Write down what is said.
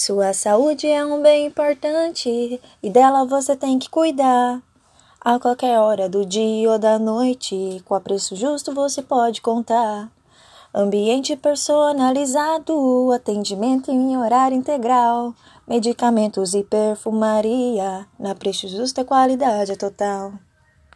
Sua saúde é um bem importante e dela você tem que cuidar. A qualquer hora do dia ou da noite, com a preço justo você pode contar. Ambiente personalizado, atendimento em horário integral, medicamentos e perfumaria, na preço justo a qualidade total.